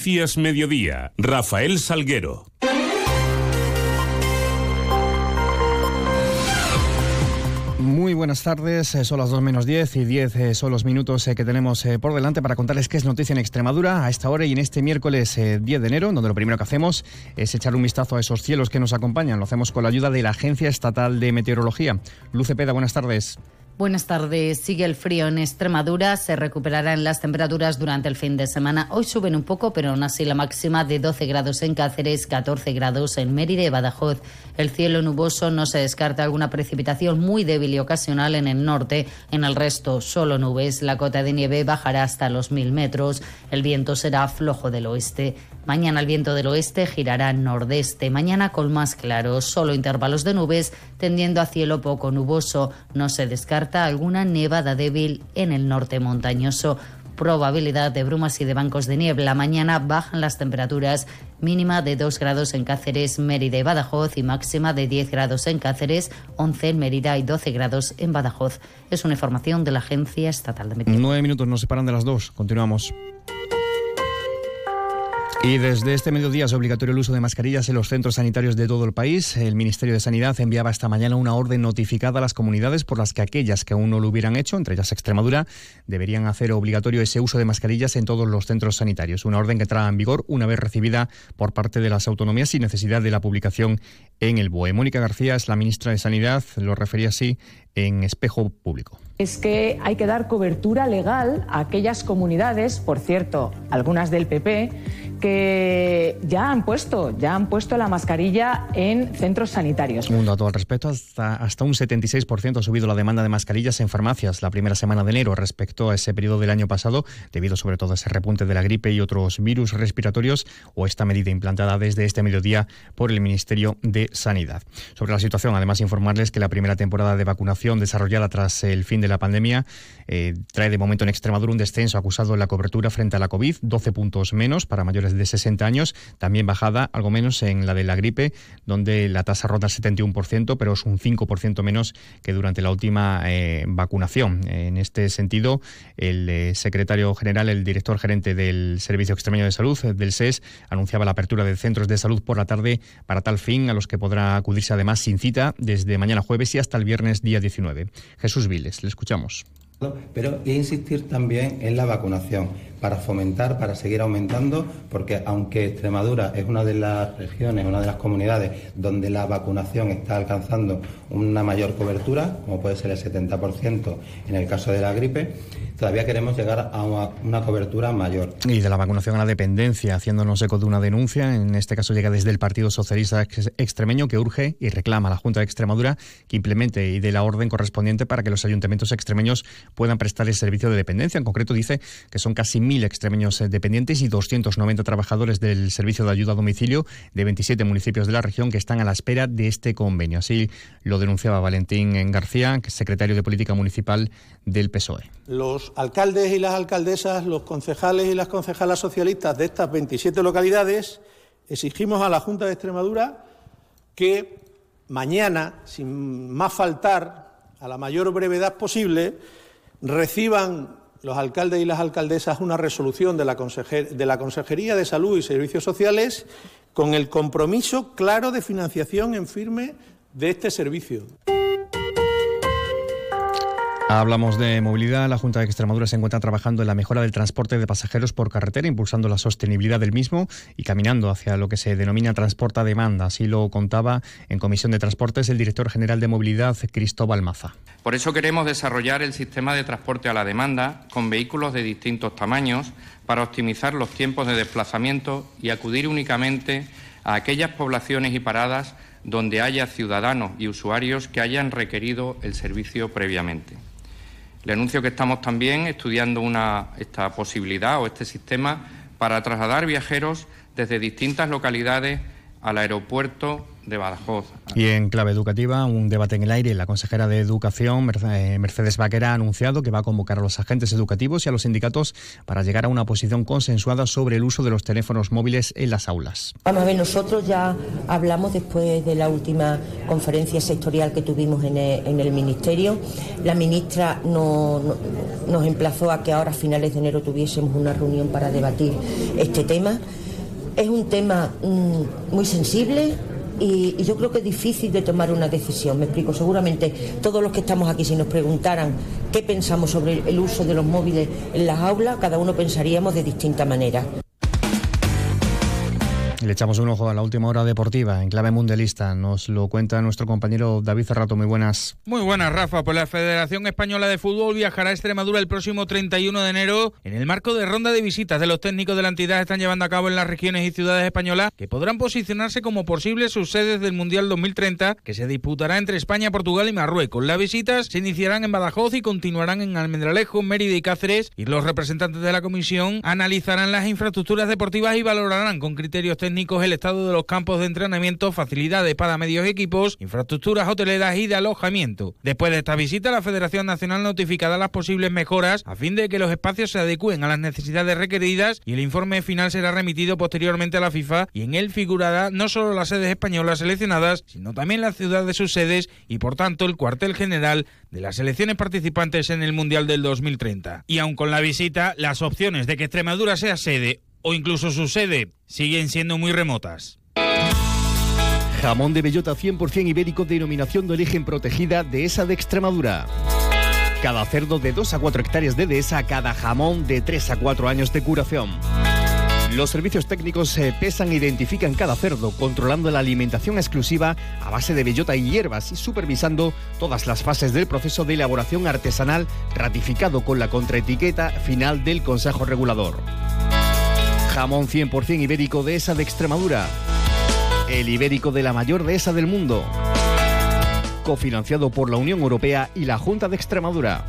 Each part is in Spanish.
Cías Mediodía, Rafael Salguero. Muy buenas tardes, eh, son las 2 menos 10 y 10 eh, son los minutos eh, que tenemos por delante para contarles qué es noticia en Extremadura a esta hora y en este miércoles 10 de enero, donde lo primero que hacemos es echar un vistazo a esos cielos que nos acompañan. Lo hacemos con la ayuda de la Agencia Estatal de Meteorología. Luce Peda, buenas tardes. Buenas tardes. Sigue el frío en Extremadura. Se recuperarán las temperaturas durante el fin de semana. Hoy suben un poco, pero aún así la máxima de 12 grados en Cáceres, 14 grados en Mérida y Badajoz. El cielo nuboso no se descarta alguna precipitación muy débil y ocasional en el norte. En el resto, solo nubes. La cota de nieve bajará hasta los 1000 metros. El viento será flojo del oeste. Mañana el viento del oeste girará nordeste. Mañana con más claro, solo intervalos de nubes, tendiendo a cielo poco nuboso. No se descarta alguna nevada débil en el norte montañoso. Probabilidad de brumas y de bancos de niebla. Mañana bajan las temperaturas, mínima de 2 grados en Cáceres, Mérida y Badajoz y máxima de 10 grados en Cáceres, 11 en Mérida y 12 grados en Badajoz. Es una información de la Agencia Estatal de Meteorología. Nueve minutos nos separan de las dos. Continuamos. Y desde este mediodía es obligatorio el uso de mascarillas en los centros sanitarios de todo el país. El Ministerio de Sanidad enviaba esta mañana una orden notificada a las comunidades por las que aquellas que aún no lo hubieran hecho, entre ellas Extremadura, deberían hacer obligatorio ese uso de mascarillas en todos los centros sanitarios. Una orden que entrará en vigor una vez recibida por parte de las autonomías sin necesidad de la publicación en el BOE. Mónica García es la ministra de Sanidad, lo refería así en espejo público. Es que hay que dar cobertura legal a aquellas comunidades, por cierto, algunas del PP, que ya han puesto, ya han puesto la mascarilla en centros sanitarios. Un dato al respecto, hasta, hasta un 76% ha subido la demanda de mascarillas en farmacias la primera semana de enero respecto a ese periodo del año pasado, debido sobre todo a ese repunte de la gripe y otros virus respiratorios o esta medida implantada desde este mediodía por el Ministerio de Sanidad. Sobre la situación, además informarles que la primera temporada de vacunación desarrollada tras el fin de la pandemia eh, trae de momento en Extremadura un descenso acusado en la cobertura frente a la COVID, 12 puntos menos para mayores de 60 años, también bajada algo menos en la de la gripe, donde la tasa ronda el 71%, pero es un 5% menos que durante la última eh, vacunación. En este sentido, el eh, secretario general, el director gerente del Servicio Extremeño de Salud, del SES, anunciaba la apertura de centros de salud por la tarde para tal fin, a los que podrá acudirse además sin cita desde mañana jueves y hasta el viernes día 19. Jesús Viles, le escuchamos. Pero insistir también en la vacunación para fomentar, para seguir aumentando, porque aunque Extremadura es una de las regiones, una de las comunidades donde la vacunación está alcanzando una mayor cobertura, como puede ser el 70% en el caso de la gripe, todavía queremos llegar a una, cobertura mayor. Y de la vacunación a la dependencia, haciéndonos eco de una denuncia, en este caso llega desde el Partido Socialista Extremeño, que urge y reclama a la Junta de Extremadura que implemente y dé la orden correspondiente para que los ayuntamientos extremeños puedan prestar el servicio de dependencia. En concreto dice que son casi mil extremeños dependientes y 290 trabajadores del servicio de ayuda a domicilio de 27 municipios de la región que están a la espera de este convenio. Así lo denunciaba Valentín García, secretario de Política Municipal del PSOE. Los alcaldes y las alcaldesas, los concejales y las concejalas socialistas de estas 27 localidades, exigimos a la Junta de Extremadura que mañana, sin más faltar, a la mayor brevedad posible, reciban los alcaldes y las alcaldesas una resolución de la, de la Consejería de Salud y Servicios Sociales con el compromiso claro de financiación en firme de este servicio. Hablamos de movilidad. La Junta de Extremadura se encuentra trabajando en la mejora del transporte de pasajeros por carretera, impulsando la sostenibilidad del mismo y caminando hacia lo que se denomina transporte a demanda. Así lo contaba en Comisión de Transportes el director general de Movilidad, Cristóbal Maza. Por eso queremos desarrollar el sistema de transporte a la demanda con vehículos de distintos tamaños para optimizar los tiempos de desplazamiento y acudir únicamente a aquellas poblaciones y paradas donde haya ciudadanos y usuarios que hayan requerido el servicio previamente. Le anuncio que estamos también estudiando esta posibilidad o este sistema para trasladar viajeros desde distintas localidades al aeropuerto de Badajoz. Y en clave educativa, un debate en el aire. La consejera de Educación, eh, Mercedes Vaquera, ha anunciado que va a convocar a los agentes educativos y a los sindicatos para llegar a una posición consensuada sobre el uso de los teléfonos móviles en las aulas. Vamos a ver, nosotros ya hablamos después de la última conferencia sectorial que tuvimos en el, Ministerio. La ministra nos emplazó a que ahora a finales de enero tuviésemos una reunión para debatir este tema. Es un tema mm, muy sensible, y, yo creo que es difícil de tomar una decisión. Me explico, seguramente todos los que estamos aquí, si nos preguntaran qué pensamos sobre el uso de los móviles en las aulas, cada uno pensaríamos de distinta manera. Le echamos un ojo a la última hora deportiva en clave mundialista. Nos lo cuenta nuestro compañero David Cerrato. Muy buenas. Muy buenas, Rafa. Pues la Federación Española de Fútbol viajará a Extremadura el próximo 31 de enero en el marco de ronda de visitas de los técnicos de la entidad que están llevando a cabo en las regiones y ciudades españolas que podrán posicionarse como posibles subsedes del Mundial 2030 que se disputará entre España, Portugal y Marruecos. Las visitas se iniciarán en Badajoz y continuarán en Almendralejo, Mérida y Cáceres y los representantes de la comisión analizarán las infraestructuras deportivas y valorarán con criterios técnicos el estado de los campos de entrenamiento, facilidades para medios equipos, infraestructuras hoteleras y de alojamiento. Después de esta visita, la Federación Nacional notificará las posibles mejoras a fin de que los espacios se adecúen a las necesidades requeridas y el informe final será remitido posteriormente a la FIFA y en él figurará no solo las sedes españolas seleccionadas, sino también la ciudad de sus sedes y por tanto el cuartel general de las selecciones participantes en el Mundial del 2030. Y aun con la visita, las opciones de que Extremadura sea sede o incluso su sede siguen siendo muy remotas. Jamón de bellota 100% ibérico denominación de origen protegida de esa de Extremadura. Cada cerdo de 2 a 4 hectáreas de dehesa, cada jamón de 3 a 4 años de curación. Los servicios técnicos se pesan e identifican cada cerdo, controlando la alimentación exclusiva a base de bellota y hierbas y supervisando todas las fases del proceso de elaboración artesanal ratificado con la contraetiqueta final del Consejo Regulador. Jamón 100% ibérico de esa de Extremadura. El ibérico de la mayor dehesa del mundo. Cofinanciado por la Unión Europea y la Junta de Extremadura.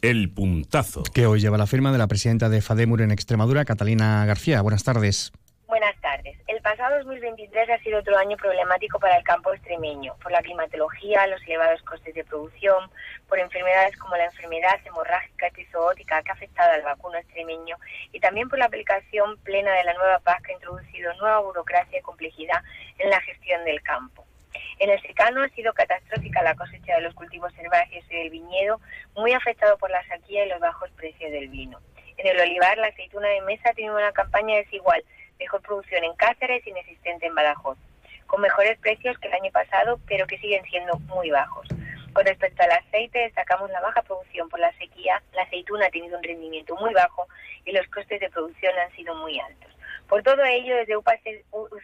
El puntazo. Que hoy lleva la firma de la presidenta de FADEMUR en Extremadura, Catalina García. Buenas tardes. Buenas tardes. El pasado 2023 ha sido otro año problemático para el campo extremeño, por la climatología, los elevados costes de producción, por enfermedades como la enfermedad hemorrágica epizoótica que ha afectado al vacuno extremeño y también por la aplicación plena de la nueva PAC que ha introducido nueva burocracia y complejidad en la gestión del campo. En el secano ha sido catastrófica la cosecha de los cultivos herbáceos y del viñedo, muy afectado por la sequía y los bajos precios del vino. En el olivar, la aceituna de mesa ha tenido una campaña desigual, mejor producción en Cáceres, inexistente en Badajoz, con mejores precios que el año pasado, pero que siguen siendo muy bajos. Con respecto al aceite, destacamos la baja producción por la sequía. La aceituna ha tenido un rendimiento muy bajo y los costes de producción han sido muy altos. Por todo ello, desde UPAC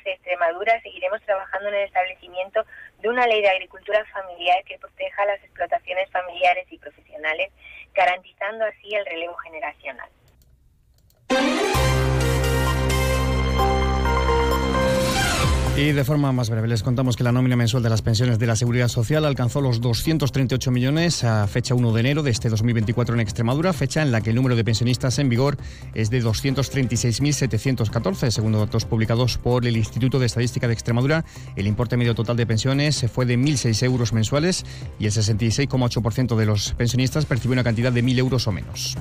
Extremadura seguiremos trabajando en el establecimiento de una ley de agricultura familiar que proteja las explotaciones familiares y profesionales, garantizando así el relevo generacional. Y de forma más breve, les contamos que la nómina mensual de las pensiones de la Seguridad Social alcanzó los 238 millones a fecha 1 de enero de este 2024 en Extremadura, fecha en la que el número de pensionistas en vigor es de 236.714. Según datos publicados por el Instituto de Estadística de Extremadura, el importe medio total de pensiones fue de 1.006 euros mensuales y el 66,8% de los pensionistas percibió una cantidad de 1.000 euros o menos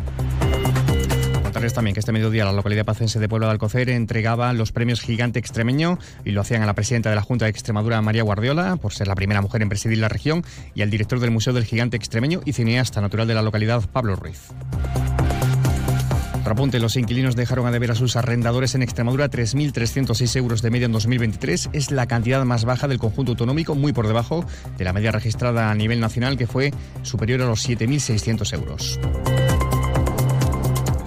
también que este mediodía la localidad pacense de Pueblo de Alcocer entregaba los premios Gigante Extremeño y lo hacían a la presidenta de la Junta de Extremadura, María Guardiola, por ser la primera mujer en presidir la región, y al director del Museo del Gigante Extremeño y cineasta natural de la localidad, Pablo Ruiz. Rapunte, los inquilinos dejaron a deber a sus arrendadores en Extremadura 3.306 euros de media en 2023. Es la cantidad más baja del conjunto autonómico, muy por debajo de la media registrada a nivel nacional, que fue superior a los 7.600 euros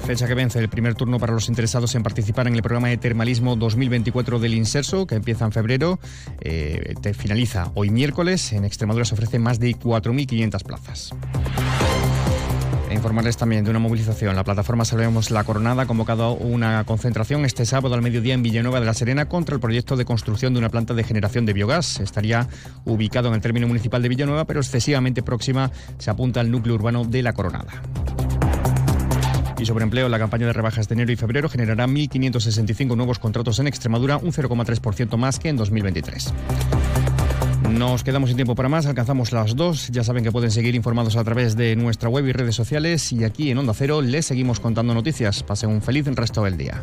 fecha que vence el primer turno para los interesados en participar en el programa de termalismo 2024 del Inserso, que empieza en febrero, eh, finaliza hoy miércoles. En Extremadura se ofrecen más de 4.500 plazas. E informarles también de una movilización. La plataforma Salvemos la Coronada ha convocado una concentración este sábado al mediodía en Villanueva de la Serena contra el proyecto de construcción de una planta de generación de biogás. Estaría ubicado en el término municipal de Villanueva, pero excesivamente próxima se apunta al núcleo urbano de la Coronada. Y sobre empleo, la campaña de rebajas de enero y febrero generará 1.565 nuevos contratos en Extremadura, un 0,3% más que en 2023. Nos quedamos sin tiempo para más, alcanzamos las dos. Ya saben que pueden seguir informados a través de nuestra web y redes sociales. Y aquí en Onda Cero les seguimos contando noticias. Pasen un feliz resto del día.